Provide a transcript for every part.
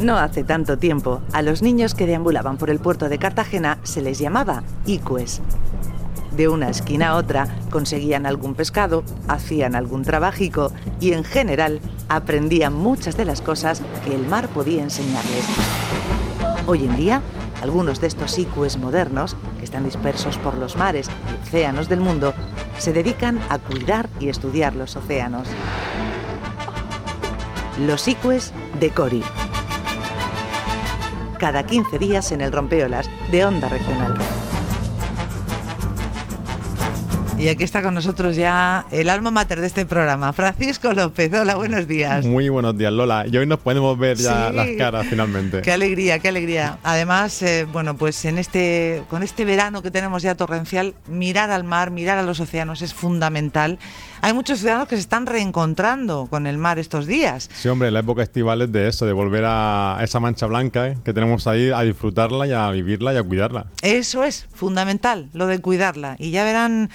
No hace tanto tiempo, a los niños que deambulaban por el puerto de Cartagena se les llamaba icues. De una esquina a otra conseguían algún pescado, hacían algún trabajico y en general aprendían muchas de las cosas que el mar podía enseñarles. Hoy en día, algunos de estos icues modernos, que están dispersos por los mares y océanos del mundo, se dedican a cuidar y estudiar los océanos. Los icues de Cori. Cada 15 días en el Rompeolas de Onda Regional. Y aquí está con nosotros ya el alma mater de este programa, Francisco López. Hola, buenos días. Muy buenos días, Lola. Y hoy nos podemos ver ya las caras finalmente. Qué alegría, qué alegría. Además, eh, bueno, pues en este, con este verano que tenemos ya torrencial, mirar al mar, mirar a los océanos es fundamental. Hay muchos ciudadanos que se están reencontrando con el mar estos días. Sí, hombre, la época estival es de eso, de volver a esa mancha blanca eh, que tenemos ahí, a disfrutarla y a vivirla y a cuidarla. Eso es fundamental, lo de cuidarla. Y ya verán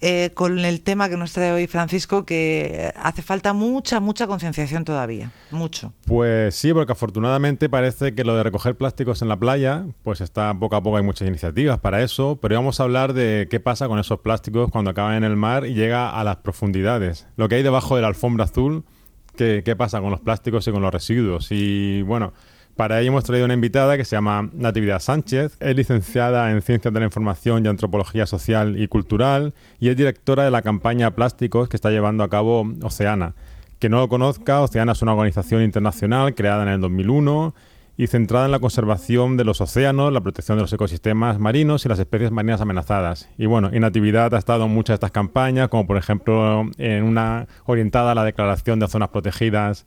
eh, con el tema que nos trae hoy Francisco, que hace falta mucha, mucha concienciación todavía, mucho. Pues sí, porque afortunadamente parece que lo de recoger plásticos en la playa, pues está poco a poco, hay muchas iniciativas para eso, pero vamos a hablar de qué pasa con esos plásticos cuando acaban en el mar y llega a las profundidades. Lo que hay debajo de la alfombra azul, qué, qué pasa con los plásticos y con los residuos. Y bueno... Para ello hemos traído una invitada que se llama Natividad Sánchez. Es licenciada en Ciencias de la Información y Antropología Social y Cultural y es directora de la campaña Plásticos que está llevando a cabo Oceana. Que no lo conozca, Oceana es una organización internacional creada en el 2001 y centrada en la conservación de los océanos, la protección de los ecosistemas marinos y las especies marinas amenazadas. Y bueno, Natividad ha estado en muchas de estas campañas, como por ejemplo en una orientada a la declaración de zonas protegidas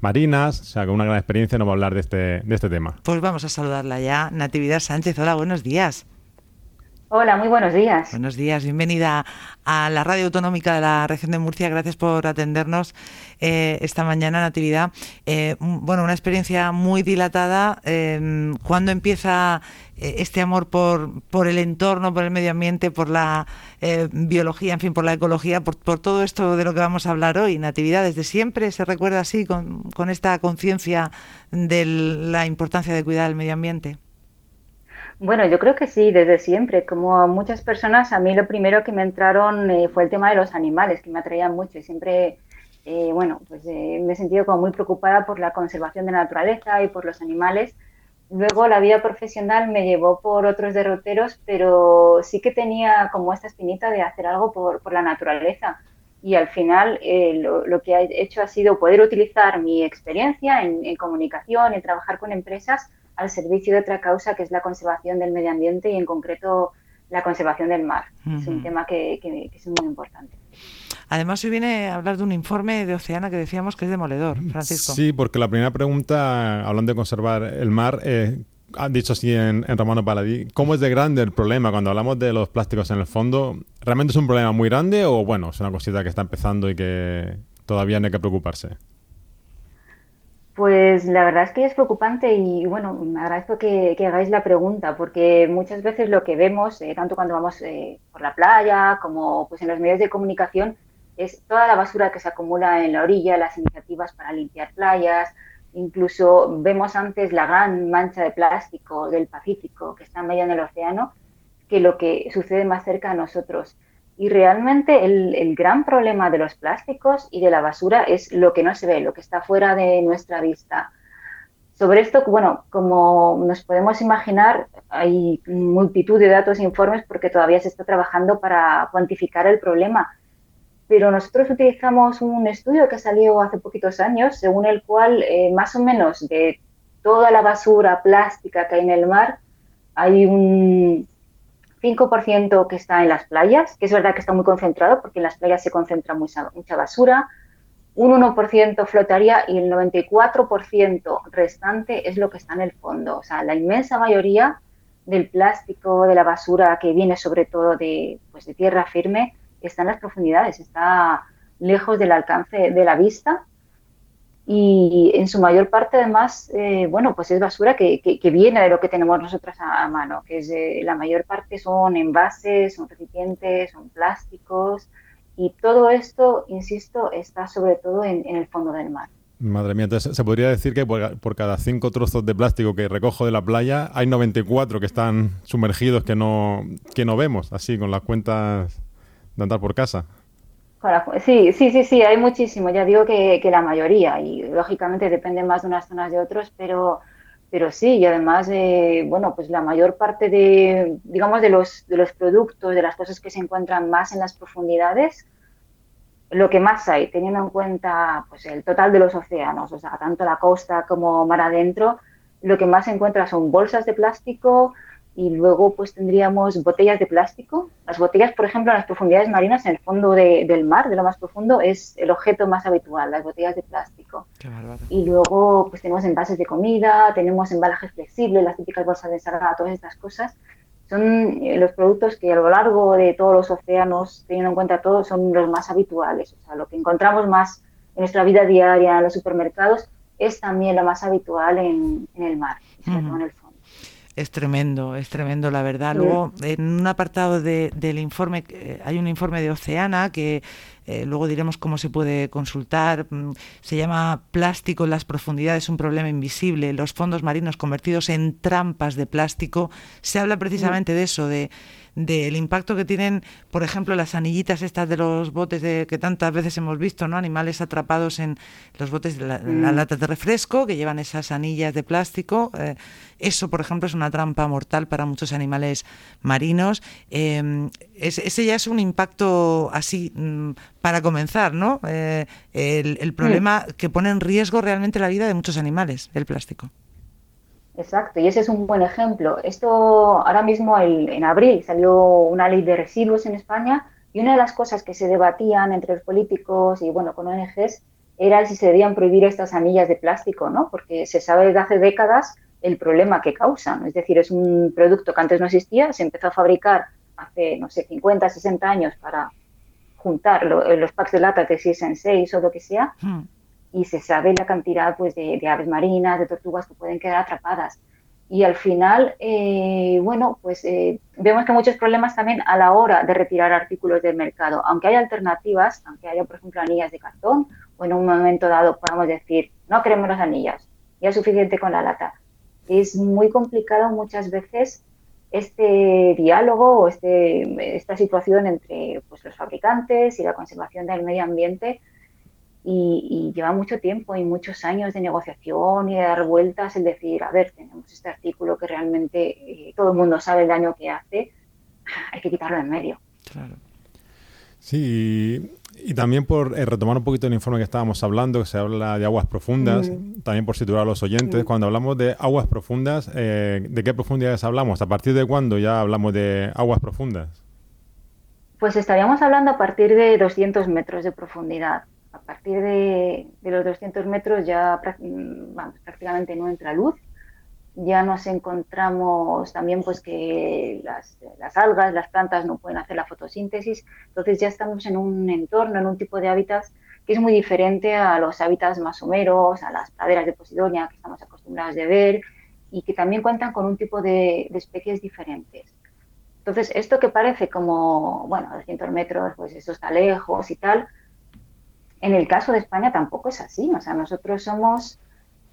marinas, o sea, con una gran experiencia nos va a hablar de este, de este tema. Pues vamos a saludarla ya. Natividad Sánchez, hola, buenos días. Hola, muy buenos días. Buenos días, bienvenida a la Radio Autonómica de la Región de Murcia. Gracias por atendernos eh, esta mañana, Natividad. Eh, bueno, una experiencia muy dilatada. Eh, ¿Cuándo empieza eh, este amor por, por el entorno, por el medio ambiente, por la eh, biología, en fin, por la ecología, por, por, todo esto de lo que vamos a hablar hoy. Natividad, desde siempre se recuerda así, con, con esta conciencia de la importancia de cuidar el medio ambiente. Bueno, yo creo que sí, desde siempre. Como muchas personas, a mí lo primero que me entraron eh, fue el tema de los animales, que me atraían mucho y siempre, eh, bueno, pues eh, me he sentido como muy preocupada por la conservación de la naturaleza y por los animales Luego la vida profesional me llevó por otros derroteros, pero sí que tenía como esta espinita de hacer algo por, la naturaleza. Y al final lo, lo, que he hecho ha sido poder utilizar mi experiencia en, en, comunicación, en trabajar con empresas al servicio de otra causa que es la conservación del medio ambiente y en concreto la conservación del mar. Uh -huh. Es un tema que, que, que es muy importante. Además, hoy viene a hablar de un informe de Oceana que decíamos que es demoledor, Francisco. Sí, porque la primera pregunta, hablando de conservar el mar, eh, han dicho así en, en, Romano Paladí, ¿cómo es de grande el problema cuando hablamos de los plásticos en el fondo? ¿Realmente es un problema muy grande o, bueno, es una cosita que está empezando y que todavía no hay que preocuparse? Pues la verdad es que es preocupante y bueno, me agradezco que, hagáis la pregunta porque muchas veces lo que vemos, eh, tanto cuando vamos eh, por la playa como pues en los medios de comunicación, es toda la basura que se acumula en la orilla, las iniciativas para limpiar playas, incluso vemos antes la gran mancha de plástico del Pacífico que está en medio del océano, que lo que sucede más cerca a nosotros. Y realmente el, el, gran problema de los plásticos y de la basura es lo que no se ve, lo que está fuera de nuestra vista. Sobre esto, bueno, como nos podemos imaginar, hay multitud de datos e informes porque todavía se está trabajando para cuantificar el problema. Pero nosotros utilizamos un estudio que salió hace poquitos años, según el cual eh, más o menos de toda la basura plástica que hay en el mar, hay un 5% que está en las playas, que es verdad que está muy concentrado porque en las playas se concentra mucha, mucha basura, un 1% flotaría y el 94% restante es lo que está en el fondo. O sea, la inmensa mayoría del plástico, de la basura que viene sobre todo de, pues, de tierra firme, está en las profundidades, está lejos del alcance de la vista y en su mayor parte además, eh, bueno, pues es basura que, que, viene de lo que tenemos nosotros a, mano, que es eh, la mayor parte son envases, son recipientes, son plásticos y todo esto, insisto, está sobre todo en, el fondo del mar. Madre mía, entonces se podría decir que por, cada cinco trozos de plástico que recojo de la playa hay 94 que están sumergidos que no, que no vemos, así con las cuentas de andar por casa. Sí, sí, sí, sí, hay muchísimo. Ya digo que, la mayoría y lógicamente depende más de unas zonas de otros, pero, pero sí, y además, eh, bueno, pues la mayor parte de, digamos, de los, de los productos, de las cosas que se encuentran más en las profundidades, lo que más hay, teniendo en cuenta pues, el total de los océanos, o sea, tanto la costa como mar adentro, lo que más se encuentra son bolsas de plástico y luego pues tendríamos botellas de plástico. Las botellas, por ejemplo, en las profundidades marinas, en el fondo del mar, de lo más profundo, es el objeto más habitual, las botellas de plástico. y luego pues tenemos envases de comida, tenemos embalajes flexibles, las típicas bolsas de ensalada, todas estas cosas son eh, los productos que a lo largo de todos los océanos, teniendo en cuenta todo, son los más habituales. O sea, lo que encontramos más en nuestra vida diaria en los supermercados es también lo más habitual en, el mar, sobre todo en el fondo. Es tremendo, es tremendo, la verdad. Luego, en un apartado del informe, eh, hay un informe de Oceana que eh, luego diremos cómo se puede consultar. Mm, se llama Plástico en las profundidades, un problema invisible. Los fondos marinos convertidos en trampas de plástico. Se habla precisamente de eso, de del impacto que tienen, por ejemplo, las anillitas estas de los botes de, que tantas veces hemos visto, ¿no? Animales atrapados en los botes de la, mm. lata de refresco que llevan esas anillas de plástico. Eh, eso, por ejemplo, es una trampa mortal para muchos animales marinos. Em, ese ya es un impacto así mm, para comenzar, ¿no? Eh, el, el, problema que pone en riesgo realmente la vida de muchos animales, el plástico. Exacto, y ese es un buen ejemplo. Esto ahora mismo en abril salió una ley de residuos en España y una de las cosas que se debatían entre los políticos y bueno con ONGs era si se debían prohibir estas anillas de plástico, ¿no? Porque se sabe desde hace décadas el problema que causan. Es decir, es un producto que antes no existía, se empezó a fabricar hace, no sé, 50, 60 años para juntar los packs de lata de 6 en 6 o lo que sea. Y se sabe la cantidad pues, de, aves marinas, de tortugas que pueden quedar atrapadas. Y al final, eh, bueno, pues eh, vemos que muchos problemas también a la hora de retirar artículos del mercado. Aunque hay alternativas, aunque haya, por ejemplo, anillas de cartón, o en un momento dado podamos decir, no queremos las anillas, ya es suficiente con la lata. Es muy complicado muchas veces este diálogo o este, esta situación entre pues, los fabricantes y la conservación del medio ambiente y, lleva mucho tiempo y muchos años de negociación y de dar vueltas el decir, a ver, tenemos este artículo que realmente eh, todo el mundo sabe el daño que hace, hay que quitarlo en medio. Claro. Sí, y, también por eh, retomar un poquito el informe que estábamos hablando, que se habla de aguas profundas, mm. también por situar a los oyentes, mm. cuando hablamos de aguas profundas, eh, ¿de qué profundidades hablamos? ¿A partir de cuándo ya hablamos de aguas profundas? Pues estaríamos hablando a partir de 200 metros de profundidad a partir de, los 200 metros ya mm, prácticamente no entra luz. Ya nos encontramos también pues que las, algas, las plantas no pueden hacer la fotosíntesis. Entonces ya estamos en un entorno, en un tipo de hábitats que es muy diferente a los hábitats más someros, a las praderas de Posidonia que estamos acostumbrados de ver y que también cuentan con un tipo de, de especies diferentes. Entonces, esto que parece como, bueno, 200 metros, pues eso está lejos y tal, en el caso de España tampoco es así. O sea, nosotros somos,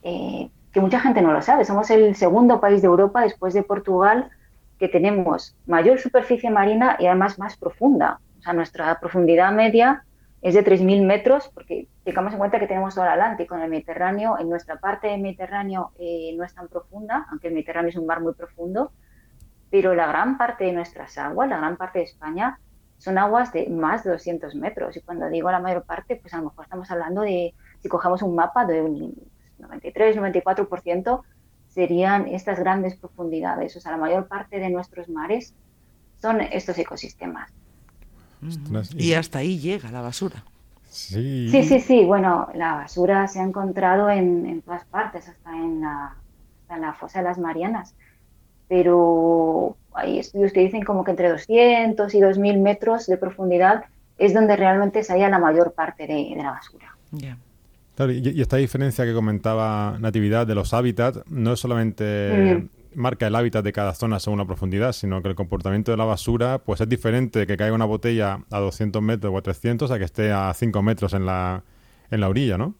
eh, que mucha gente no lo sabe, somos el segundo país de Europa después de Portugal que tenemos mayor superficie marina y además más profunda. O sea, nuestra profundidad media es de 3.000 metros, porque tengamos en cuenta que tenemos todo el Atlántico en el Mediterráneo. En nuestra parte del Mediterráneo eh, no es tan profunda, aunque el Mediterráneo es un mar muy profundo, pero la gran parte de nuestras aguas, la gran parte de España, son aguas de más de 200 metros. Y cuando digo la mayor parte, pues a lo mejor estamos hablando de, si cogemos un mapa de un 93, 94%, serían estas grandes profundidades. O sea, la mayor parte de nuestros mares son estos ecosistemas. Y hasta ahí llega la basura. Sí. sí, sí, sí. Bueno, la basura se ha encontrado en, todas partes, hasta en la, en la fosa de las Marianas. Pero hay estudios que dicen como que entre 200 y 2.000 metros de profundidad es donde realmente se halla la mayor parte de, la basura. y, esta diferencia que comentaba Natividad de los hábitats no es solamente marca el hábitat de cada zona según la profundidad, sino que el comportamiento de la basura pues es diferente que caiga una botella a 200 metros o a 300 a que esté a 5 metros en la, en la orilla, ¿no?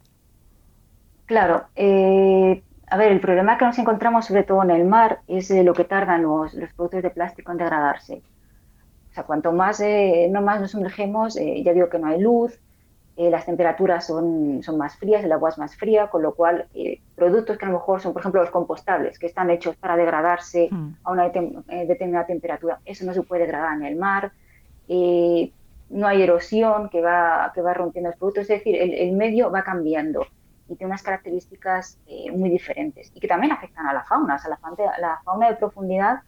Claro. Eh, a ver, el problema que nos encontramos sobre todo en el mar es lo que tardan los, los, productos de plástico en degradarse. O sea, cuanto más, eh, no más nos sumergemos, eh, ya digo que no hay luz, eh, las temperaturas son, son más frías, el agua es más fría, con lo cual productos que a lo mejor son, por ejemplo, los compostables, que están hechos para degradarse hmm. a una determinada temperatura, eso no se puede degradar en el mar. no hay erosión que va, que va rompiendo los productos, es decir, el, el medio va cambiando y tiene unas características muy diferentes y que también afectan a la fauna. O sea, la, fauna, de profundidad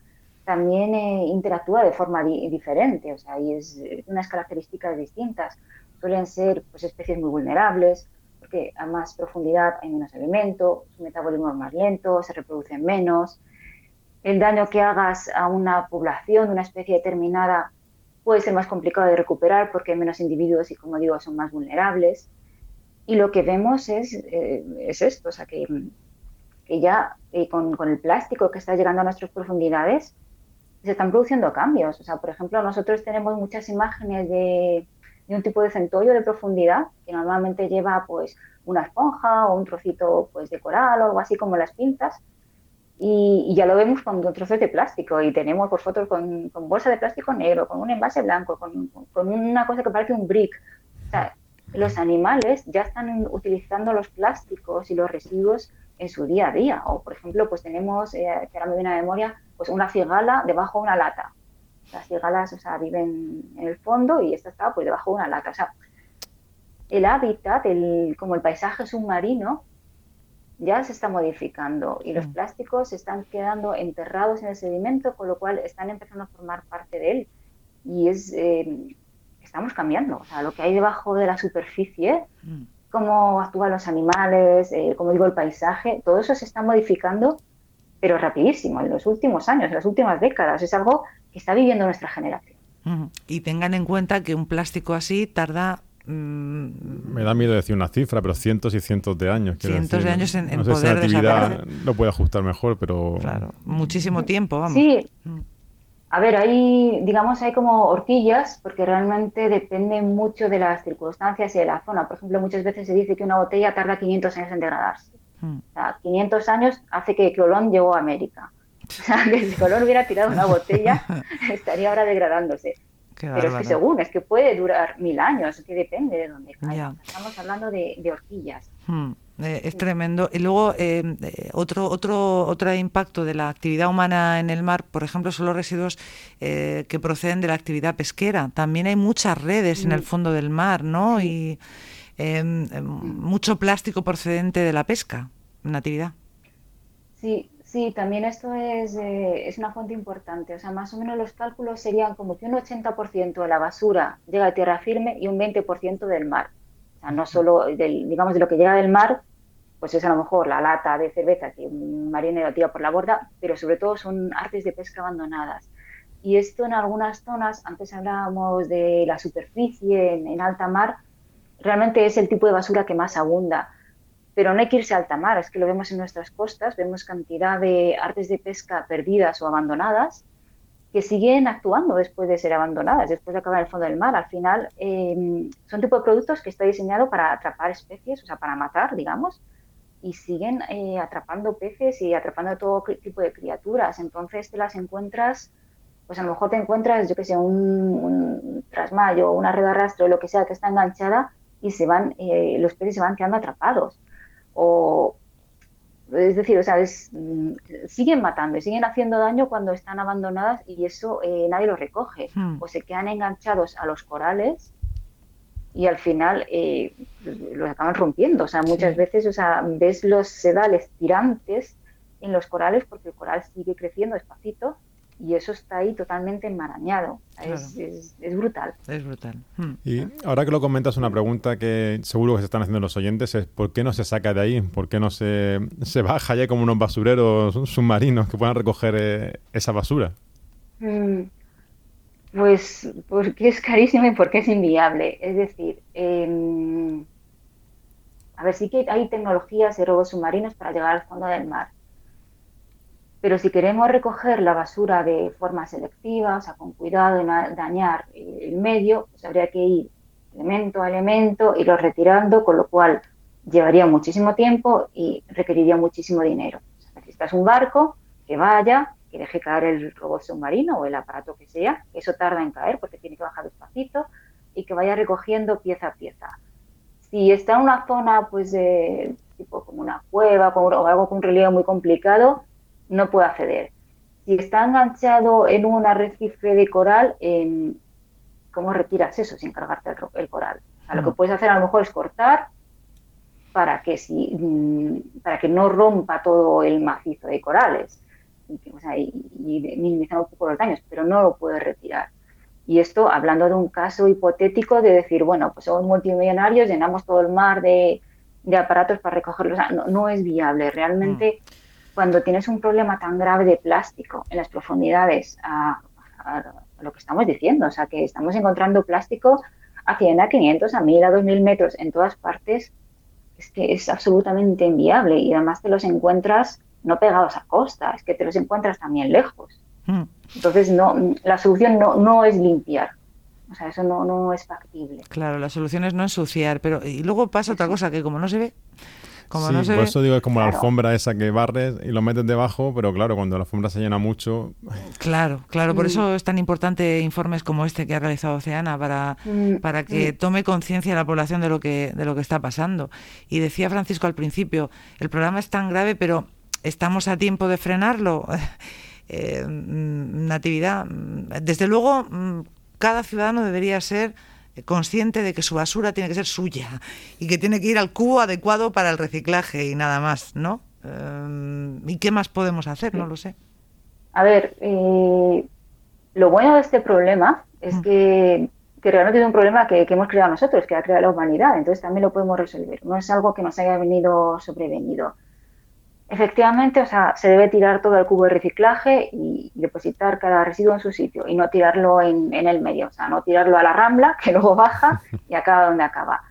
también eh, interactúa de forma diferente, o sea, y es eh, unas características distintas. Suelen ser pues, especies muy vulnerables, porque a más profundidad hay menos alimento, su metabolismo es más lento, se reproducen menos. El daño que hagas a una población, una especie determinada, puede ser más complicado de recuperar porque hay menos individuos y, como digo, son más vulnerables. Y lo que vemos es, eh, es esto, o sea, que, que ya con, con, el plástico que está llegando a nuestras profundidades, se están produciendo cambios. O sea, por ejemplo, nosotros tenemos muchas imágenes de, un tipo de centollo de profundidad que normalmente lleva pues una esponja o un trocito pues de coral o algo así como las pintas. Y, ya lo vemos con trozos de plástico y tenemos por fotos con, bolsa de plástico negro, con un envase blanco, con, con, una cosa que parece un brick. Los animales ya están utilizando los plásticos y los residuos en su día a día. O, por ejemplo, pues tenemos, eh, que ahora me viene a memoria, pues una cigala debajo de una lata. Las cigalas, o sea, viven en el fondo y esta está pues debajo de una lata. O sea, el hábitat, el, como el paisaje submarino, ya se está modificando y los mm. plásticos se están quedando enterrados en el sedimento, con lo cual están empezando a formar parte de él. Y es, eh, estamos cambiando. O sea, lo que hay debajo de la superficie, mm. cómo actúan los animales, eh, como digo, el paisaje, todo eso se está modificando pero rapidísimo, en los últimos años, en las últimas décadas. Es algo que está viviendo nuestra generación. Y tengan en cuenta que un plástico así tarda mm, me da miedo decir una cifra, pero cientos y cientos de años. Cientos de años en, no sé si la actividad lo puede ajustar mejor, pero... Claro, muchísimo tiempo, vamos. Sí. A ver, hay, digamos, hay como horquillas, porque realmente depende mucho de las circunstancias y de la zona. Por ejemplo, muchas veces se dice que una botella tarda 500 años en degradarse. 500 años hace que Colón llegó a América. O sea, que si Colón hubiera tirado una botella, estaría ahora degradándose. Pero es que según, es que puede durar mil años, es que depende de dónde caiga. Estamos hablando de, horquillas. Hmm, eh, es tremendo. Y luego, eh, eh, otro, otro, otro impacto de la actividad humana en el mar, por ejemplo, son los residuos que proceden de la actividad pesquera. También hay muchas redes en el fondo del mar, ¿no? Y em, em, mucho plástico procedente de la pesca. Natividad. Sí, sí, también esto es, eh, es una fuente importante. O sea, más o menos los cálculos serían como que un 80% de la basura llega a tierra firme y un 20% del mar. Sea, no solo, del, digamos, de lo que llega del mar, pues es a lo mejor la lata de cerveza que un marinero tira por la borda, pero sobre todo son artes de pesca abandonadas. Y esto en algunas zonas, antes hablábamos de la superficie en alta mar, realmente es el tipo de basura que más abunda pero no hay que irse a alta mar, es que lo vemos en nuestras costas, vemos cantidad de artes de pesca perdidas o abandonadas que siguen actuando después de ser abandonadas, después de acabar en el fondo del mar. Al final em, son tipo de productos que está diseñado para atrapar especies, o sea, para matar, digamos, y siguen eh, atrapando peces y atrapando todo tipo de criaturas. Entonces te las encuentras, pues a lo mejor te encuentras, yo que sé, un, un trasmayo, una red de arrastre, lo que sea, que está enganchada y se van, eh, los peces se van quedando atrapados o es decir, o sea, mm, siguen matando y siguen haciendo daño cuando están abandonadas y eso eh, nadie lo recoge. Hmm. O se quedan enganchados a los corales y al final eh, los acaban rompiendo. O sea, muchas veces, o sea, ves los sedales tirantes en los corales porque el coral sigue creciendo despacito y eso está ahí totalmente enmarañado. Es, brutal. Es brutal. Hmm. Y ahora que lo comentas, una pregunta que seguro que se están haciendo los oyentes es ¿por qué no se saca de ahí? ¿Por qué no se, se baja ya como unos basureros submarinos que puedan recoger eh, esa basura? Mm, pues porque es carísimo y porque es inviable. Es decir, em, a ver, sí que hay tecnologías de robos submarinos para llegar al fondo del mar pero si queremos recoger la basura de forma selectiva, o sea, con cuidado de no dañar el medio, pues habría que ir elemento a elemento, irlo retirando, con lo cual llevaría muchísimo tiempo y requeriría muchísimo dinero. necesitas un barco que vaya, que deje caer el robot submarino o el aparato que sea, eso tarda en caer porque tiene que bajar despacito y que vaya recogiendo pieza a pieza. Si está en una zona, pues, de, tipo como una cueva o algo con un relieve muy complicado, no puede acceder. Si está enganchado en un arrecife de coral, ¿cómo retiras eso sin cargarte el, coral? lo que mm. puedes hacer a lo mejor es cortar para que, si, mm, para que no rompa todo el macizo de corales y, minimizar un poco los daños, pero no lo puedes retirar. Y esto hablando de un caso hipotético de decir, bueno, pues somos multimillonarios, llenamos todo el mar de, aparatos para recogerlos. no, es viable. Realmente, mm. Cuando tienes un problema tan grave de plástico en las profundidades, a, lo que estamos diciendo, o sea, que estamos encontrando plástico a 100, a 500, a 1000, a 2000 metros en todas partes, es que es absolutamente inviable y además te los encuentras no pegados a costa, es que te los encuentras también lejos. Hmm. Entonces, no, la solución no, no es limpiar. O sea, eso no, no es factible. Claro, la solución es no ensuciar, pero y luego pasa otra cosa que como no se ve, como sí, por eso digo, es como la alfombra esa que barres y lo metes debajo, pero claro, cuando la alfombra se llena mucho... Claro, claro, por mm. eso es tan importante informes como este que ha realizado Oceana, para, mm, para que mm. tome conciencia la población de lo, que, de lo que está pasando. Y decía Francisco al principio, el programa es tan grave, pero ¿estamos a tiempo de frenarlo? Eh, natividad, desde luego, cada ciudadano debería ser consciente de que su basura tiene que ser suya y que tiene que ir al cubo adecuado para el reciclaje y nada más, ¿no? Eh, ¿Y qué más podemos hacer? No lo sé. A ver, eh, lo bueno de este problema es mm. que, que, realmente es un problema que, que, hemos creado nosotros, que ha creado la humanidad, entonces también lo podemos resolver. No es algo que nos haya venido sobrevenido. Efectivamente, o sea, se debe tirar todo el cubo de reciclaje y depositar cada residuo en su sitio y no tirarlo en, el medio, o sea, no tirarlo a la rambla, que luego baja y acaba donde acaba.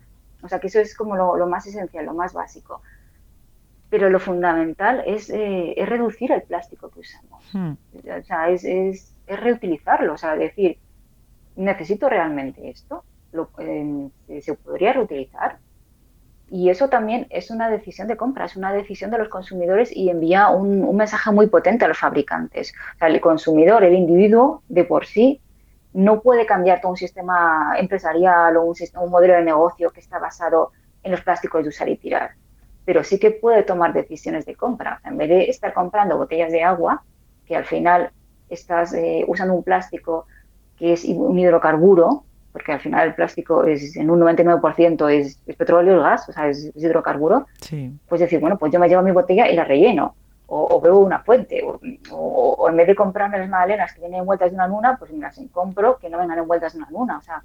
O sea, que eso es como lo, más esencial, lo más básico. Pero lo fundamental es, eh, reducir el plástico que usamos. Hmm. O sea, es, es, reutilizarlo, o sea, decir, ¿necesito realmente esto? ¿Lo, eh, ¿Se podría reutilizar? Y eso también es una decisión de compra, es una decisión de los consumidores y envía un, mensaje muy potente a los fabricantes. O sea, el consumidor, el individuo, de por sí, no puede cambiar todo un sistema empresarial o un, un modelo de negocio que está basado en los plásticos de usar y tirar. Pero sí que puede tomar decisiones de compra. en vez de estar comprando botellas de agua, que al final estás eh, usando un plástico que es un hidrocarburo, porque al final el plástico es en un 99% es, es petróleo, el gas, o sea, es, hidrocarburo, sí. pues decir, bueno, pues yo me llevo mi botella y la relleno, o, veo una fuente, o, en vez de comprarme las magdalenas que vienen envueltas de una luna, pues me las compro que no vengan envueltas de una luna, o sea,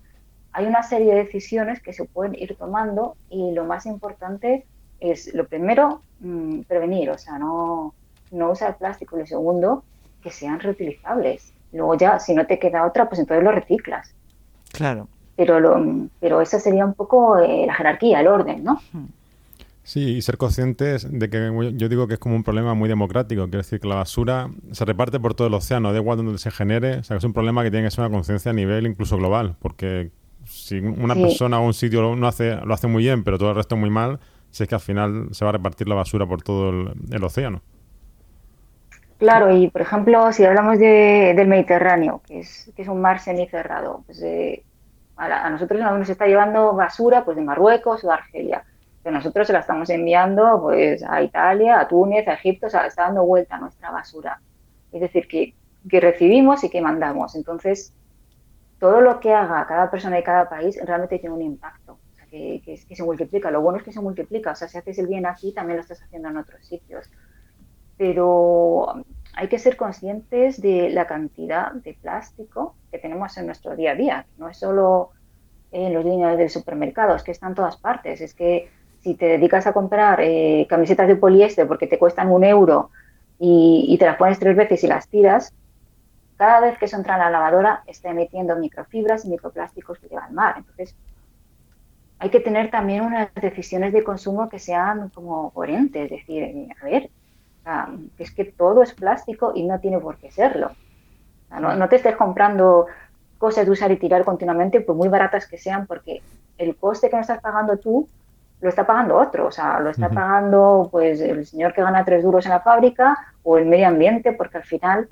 hay una serie de decisiones que se pueden ir tomando y lo más importante es, lo primero, mm, prevenir, o sea, no, no usar plástico, y lo segundo, que sean reutilizables. Luego ya, si no te queda otra, pues entonces lo reciclas. Claro. Pero, lo, pero esa sería un poco eh, la jerarquía, el orden, ¿no? Sí, y ser conscientes de que yo digo que es como un problema muy democrático, quiero decir que la basura se reparte por todo el océano, da igual donde se genere, o sea que es un problema que tiene que ser una conciencia a nivel incluso global, porque si una persona o un sitio lo, hace, lo hace muy bien, pero todo el resto muy mal, si es que al final se va a repartir la basura por todo el océano. Claro, y por ejemplo, si hablamos del Mediterráneo, que es, que es un mar semicerrado, pues eh, a, nosotros nos está llevando basura pues de Marruecos o de Argelia, pero nosotros se la estamos enviando pues a Italia, a Túnez, a Egipto, o sea, está dando vuelta nuestra basura. Es decir, que, que recibimos y que mandamos. Entonces, todo lo que haga cada persona de cada país realmente tiene un impacto. O sea, que, se multiplica. Lo bueno es que se multiplica. O sea, si haces el bien aquí, también lo estás haciendo en otros sitios pero hay que ser conscientes de la cantidad de plástico que tenemos en nuestro día a día. No es solo en los líneas del supermercado, es que está en todas partes. Es que si te dedicas a comprar eh, camisetas de poliéster porque te cuestan un euro y, te las pones tres veces y las tiras, cada vez que eso entra en la lavadora está emitiendo microfibras y microplásticos que llevan al mar. Entonces, hay que tener también unas decisiones de consumo que sean como coherentes. Es decir, a ver, es que todo es plástico y no tiene por qué serlo. no, te estés comprando cosas de usar y tirar continuamente, por muy baratas que sean, porque el coste que no estás pagando tú lo está pagando otro, o sea, lo está pagando pues el señor que gana tres duros en la fábrica o el medio ambiente, porque al final,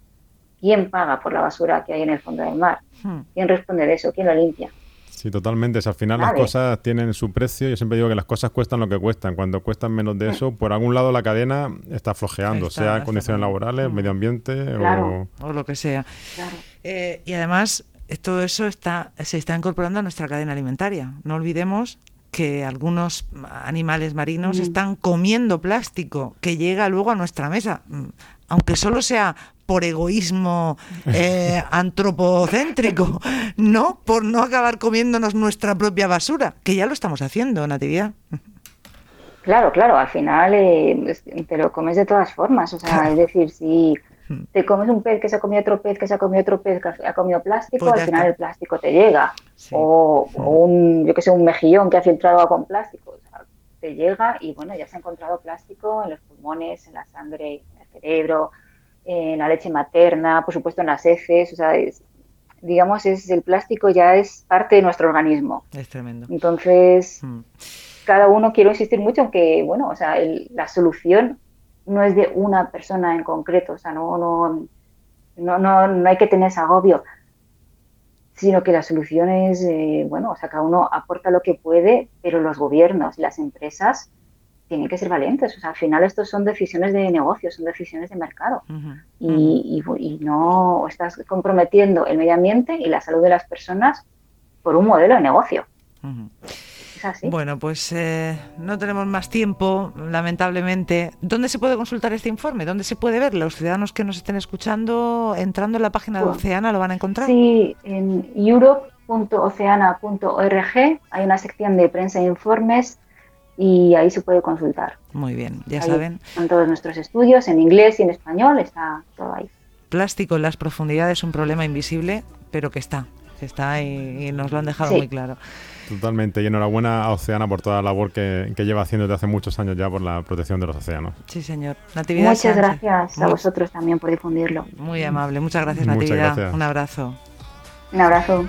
¿quién paga por la basura que hay en el fondo del mar? Hmm. ¿Quién responde de eso? ¿Quién lo limpia? Sí, totalmente. al final las cosas tienen su precio. Yo siempre digo que las cosas cuestan lo que cuestan. Cuando cuestan menos de eso, por algún lado la cadena está flojeando, sea condiciones laborales, medio ambiente o... lo que sea. Eh, y además, todo eso está, se está incorporando a nuestra cadena alimentaria. No olvidemos que algunos animales marinos mm. están comiendo plástico que llega luego a nuestra mesa, mm, aunque solo sea por egoísmo eh, antropocéntrico, no por no acabar comiéndonos nuestra propia basura, que ya lo estamos haciendo, Natividad. Claro, claro, al final eh, te lo comes de todas formas, o sea, es decir, si hmm. te comes un pez que se ha comido otro pez, que se ha comido otro pez, que ha comido plástico, pues al final el plástico te llega. O, un, yo que sé, un mejillón que ha filtrado agua con plástico, o sea, te llega y bueno, ya se ha encontrado plástico en los pulmones, en la sangre, en el cerebro, en la leche materna, por supuesto en las heces, o sea, digamos, es el plástico ya es parte de nuestro organismo. Es tremendo. Entonces, mm. cada uno, quiero insistir mucho en que, bueno, o sea, la solución no es de una persona en concreto, o sea, no, no, no, no, no hay que tener ese agobio, sino que la solución es, eh, bueno, o sea, cada uno aporta lo que puede, pero los gobiernos y las empresas tienen que ser valientes. O sea, al final estos son decisiones de negocio, son decisiones de mercado. y, no estás comprometiendo el medio ambiente y la salud de las personas por un modelo de negocio. ¿Es así? Bueno, pues eh, no tenemos más tiempo, lamentablemente. ¿Dónde se puede consultar este informe? ¿Dónde se puede ver? Los ciudadanos que nos estén escuchando, entrando en la página de Oceana, ¿lo van a encontrar? Sí, en europe.oceana.org hay una sección de prensa e informes y ahí se puede consultar. Muy bien, ya saben. Están todos nuestros estudios en inglés y en español, está todo ahí. Plástico en las profundidades es un problema invisible, pero que está, que está y, nos lo han dejado muy claro. Totalmente, y enhorabuena a Oceana por toda la labor que, lleva haciendo desde hace muchos años ya por la protección de los océanos. Sí, señor. Natividad muchas gracias a vosotros también por difundirlo. Muy amable, muchas gracias Natividad. Un abrazo. Un abrazo.